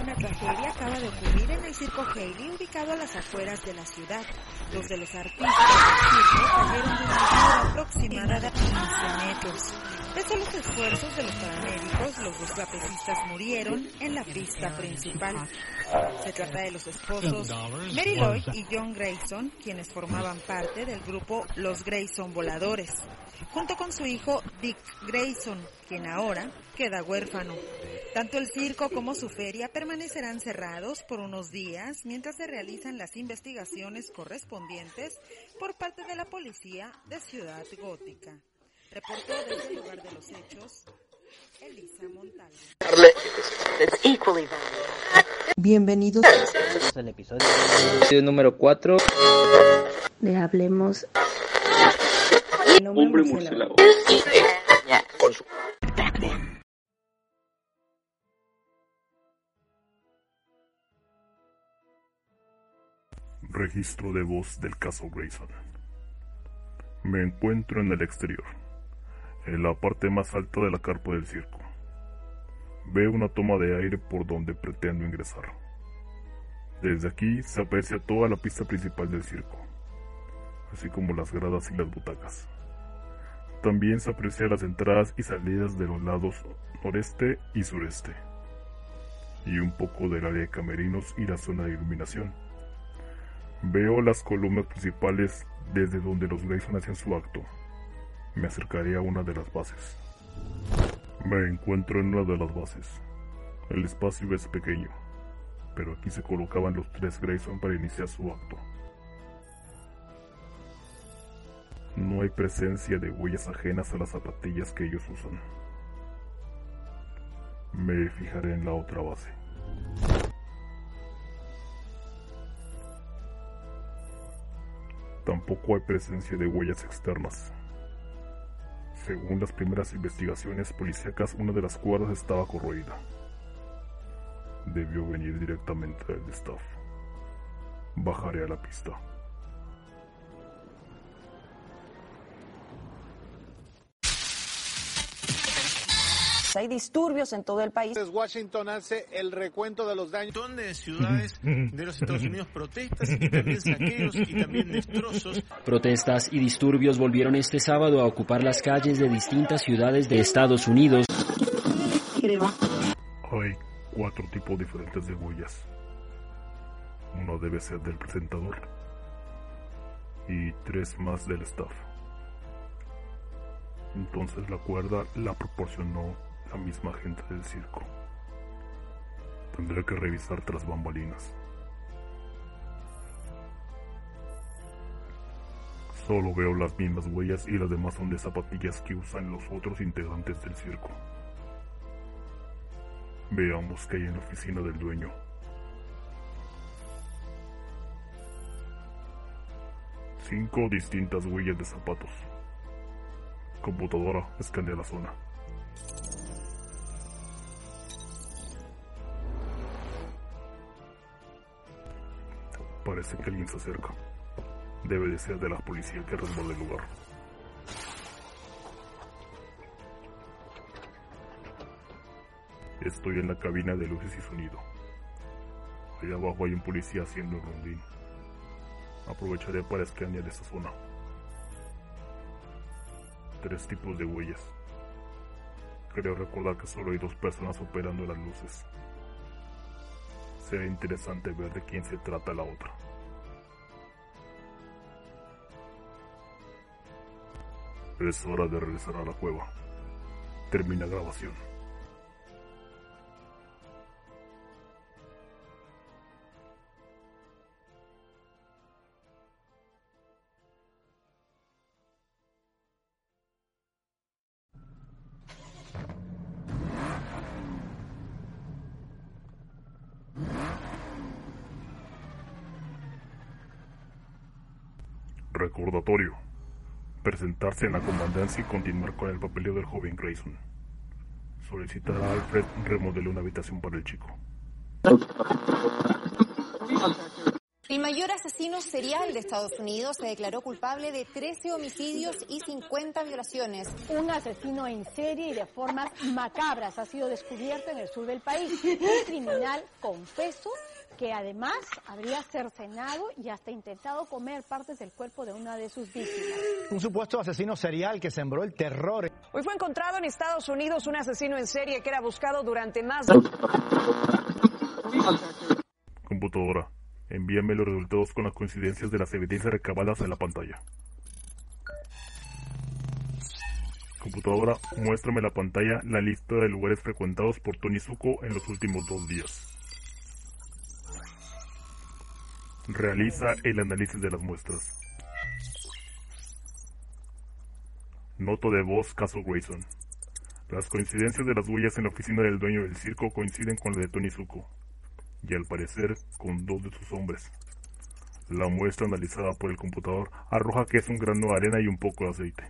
Una tragedia acaba de ocurrir en el circo Haley, ubicado a las afueras de la ciudad. Dos de los artistas del circo cayeron de una altura aproximada de 15 metros. Pese a los esfuerzos de los paramédicos, los dos trapecistas murieron en la pista principal. Se trata de los esposos Mary Lloyd y John Grayson, quienes formaban parte del grupo Los Grayson Voladores, junto con su hijo Dick Grayson, quien ahora queda huérfano. Tanto el circo como su feria permanecerán cerrados por unos días mientras se realizan las investigaciones correspondientes por parte de la policía de Ciudad Gótica. Reportó desde el lugar de los hechos Elisa Montalvo. Bienvenidos al episodio número 4 Le hablemos Hombre murciélago. Registro de voz del caso Grayson. Me encuentro en el exterior, en la parte más alta de la carpa del circo. Veo una toma de aire por donde pretendo ingresar. Desde aquí se aprecia toda la pista principal del circo, así como las gradas y las butacas. También se aprecian las entradas y salidas de los lados noreste y sureste, y un poco del área de camerinos y la zona de iluminación. Veo las columnas principales desde donde los Grayson hacían su acto. Me acercaré a una de las bases. Me encuentro en una de las bases. El espacio es pequeño, pero aquí se colocaban los tres Grayson para iniciar su acto. No hay presencia de huellas ajenas a las zapatillas que ellos usan. Me fijaré en la otra base. Tampoco hay presencia de huellas externas. Según las primeras investigaciones policíacas, una de las cuerdas estaba corroída. Debió venir directamente del staff. Bajaré a la pista. Hay disturbios en todo el país. Washington hace el recuento de los daños. montón de ciudades de los Estados Unidos protestas y también saqueos y también destrozos. Protestas y disturbios volvieron este sábado a ocupar las calles de distintas ciudades de Estados Unidos. Hay cuatro tipos diferentes de huellas. Uno debe ser del presentador y tres más del staff. Entonces la cuerda la proporcionó la misma gente del circo. Tendré que revisar tras bambalinas. Solo veo las mismas huellas y las demás son de zapatillas que usan los otros integrantes del circo. Veamos qué hay en la oficina del dueño. Cinco distintas huellas de zapatos. Computadora escanea la zona. Parece que alguien se acerca. Debe de ser de la policía que resguarda el lugar. Estoy en la cabina de luces y sonido. Allá abajo hay un policía haciendo el rondín. Aprovecharé para escanear esta zona. Tres tipos de huellas. Creo recordar que solo hay dos personas operando las luces. Será interesante ver de quién se trata la otra. Es hora de regresar a la cueva. Termina grabación. Recordatorio. Presentarse en la comandancia y continuar con el papeleo del joven Grayson. Solicitar a Alfred remodele una habitación para el chico. El mayor asesino serial de Estados Unidos se declaró culpable de 13 homicidios y 50 violaciones. Un asesino en serie y de formas macabras ha sido descubierto en el sur del país. Un criminal confeso que además habría cercenado y hasta intentado comer partes del cuerpo de una de sus víctimas. Un supuesto asesino serial que sembró el terror. Hoy fue encontrado en Estados Unidos un asesino en serie que era buscado durante más Computadora, envíame los resultados con las coincidencias de las evidencias recabadas en la pantalla. Computadora, muéstrame en la pantalla la lista de lugares frecuentados por Tony Zuko en los últimos dos días. Realiza el análisis de las muestras. Noto de voz caso Grayson. Las coincidencias de las huellas en la oficina del dueño del circo coinciden con las de Tony Zuko, y al parecer con dos de sus hombres. La muestra analizada por el computador arroja que es un grano de arena y un poco de aceite,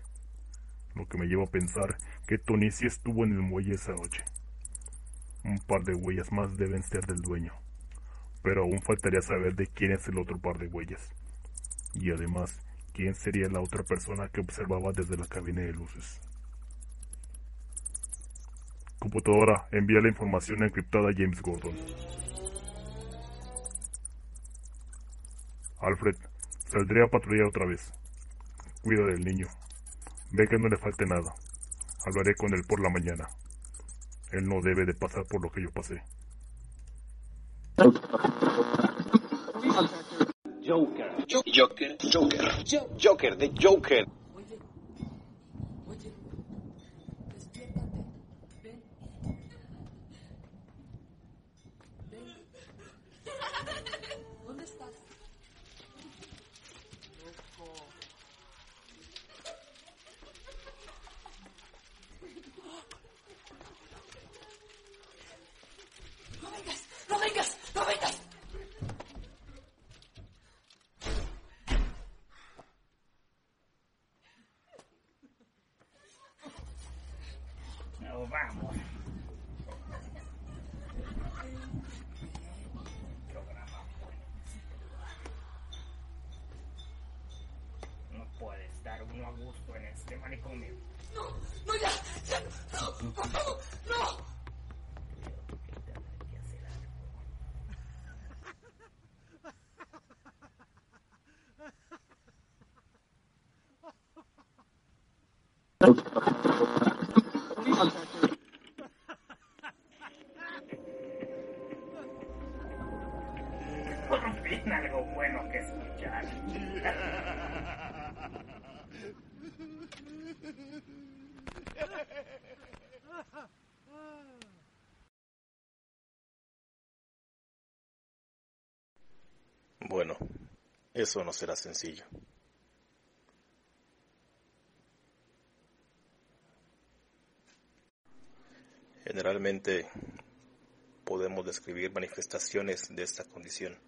lo que me lleva a pensar que Tony sí estuvo en el muelle esa noche. Un par de huellas más deben ser del dueño, pero aún faltaría saber de quién es el otro par de huellas, y además quién sería la otra persona que observaba desde la cabina de luces. Computadora, envía la información encriptada a James Gordon. Alfred, saldré a patrullar otra vez. Cuida del niño. Ve que no le falte nada. Hablaré con él por la mañana. Él no debe de pasar por lo que yo pasé. Joker. Joker. Joker. Joker. de Joker. ¿Dónde estás? ¡No vengas! ¡No vengas! ¡No vengas! No, vamos. Programa No puede estar uno a gusto en ¡No! ¡No, ya! ¡Ya! ¡No! ¡Por favor! ¡No! Bueno, eso no será sencillo. Generalmente podemos describir manifestaciones de esta condición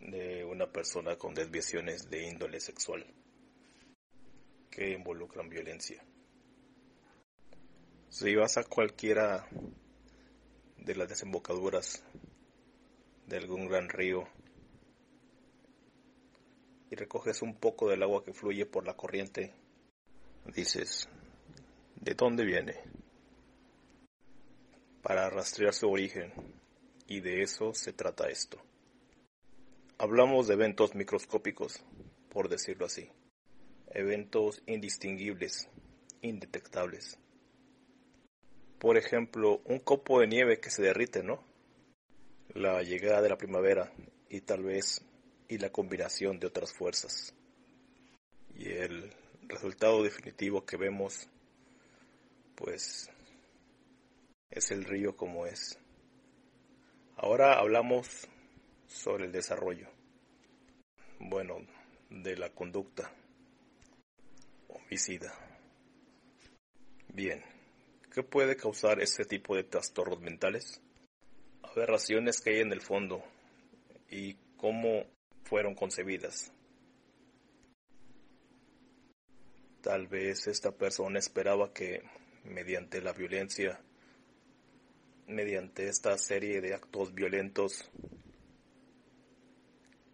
de una persona con desviaciones de índole sexual que involucran violencia. Si vas a cualquiera de las desembocaduras de algún gran río y recoges un poco del agua que fluye por la corriente, dices, ¿de dónde viene? Para rastrear su origen, y de eso se trata esto. Hablamos de eventos microscópicos, por decirlo así, eventos indistinguibles, indetectables. Por ejemplo, un copo de nieve que se derrite, ¿no? La llegada de la primavera y tal vez y la combinación de otras fuerzas. Y el resultado definitivo que vemos, pues, es el río como es. Ahora hablamos sobre el desarrollo. Bueno, de la conducta homicida. Bien, ¿qué puede causar este tipo de trastornos mentales? Aberraciones que hay en el fondo y cómo fueron concebidas. Tal vez esta persona esperaba que mediante la violencia, mediante esta serie de actos violentos,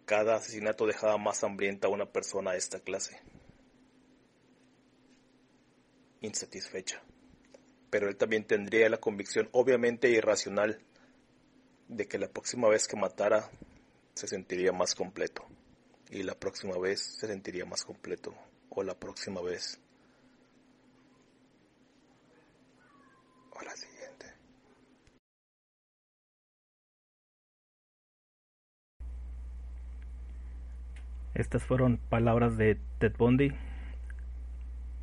cada asesinato dejaba más hambrienta a una persona de esta clase. Insatisfecha. Pero él también tendría la convicción obviamente irracional de que la próxima vez que matara se sentiría más completo. Y la próxima vez se sentiría más completo. O la próxima vez. O la siguiente. Estas fueron palabras de Ted Bundy,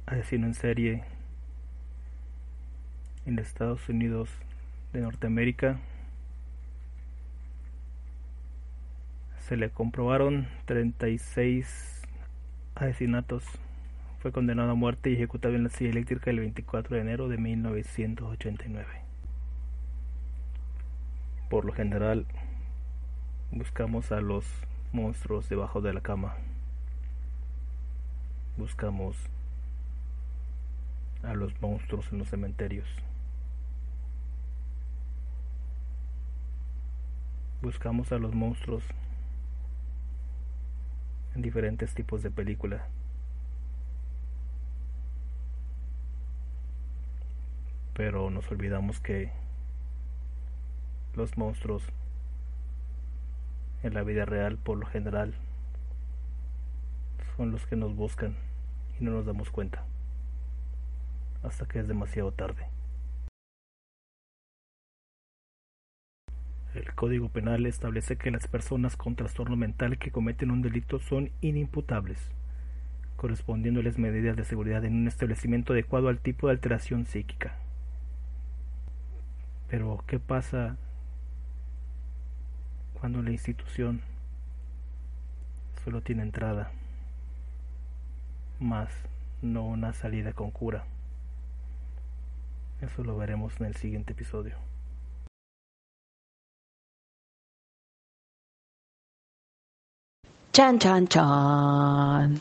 asesino en serie en Estados Unidos de Norteamérica. Se le comprobaron 36 asesinatos. Fue condenado a muerte y ejecutado en la silla eléctrica el 24 de enero de 1989. Por lo general, buscamos a los monstruos debajo de la cama. Buscamos a los monstruos en los cementerios. Buscamos a los monstruos en diferentes tipos de película. Pero nos olvidamos que los monstruos en la vida real por lo general son los que nos buscan y no nos damos cuenta hasta que es demasiado tarde. El Código Penal establece que las personas con trastorno mental que cometen un delito son inimputables, correspondiéndoles medidas de seguridad en un establecimiento adecuado al tipo de alteración psíquica. Pero, ¿qué pasa cuando la institución solo tiene entrada, más no una salida con cura? Eso lo veremos en el siguiente episodio. Chan, chan, chan.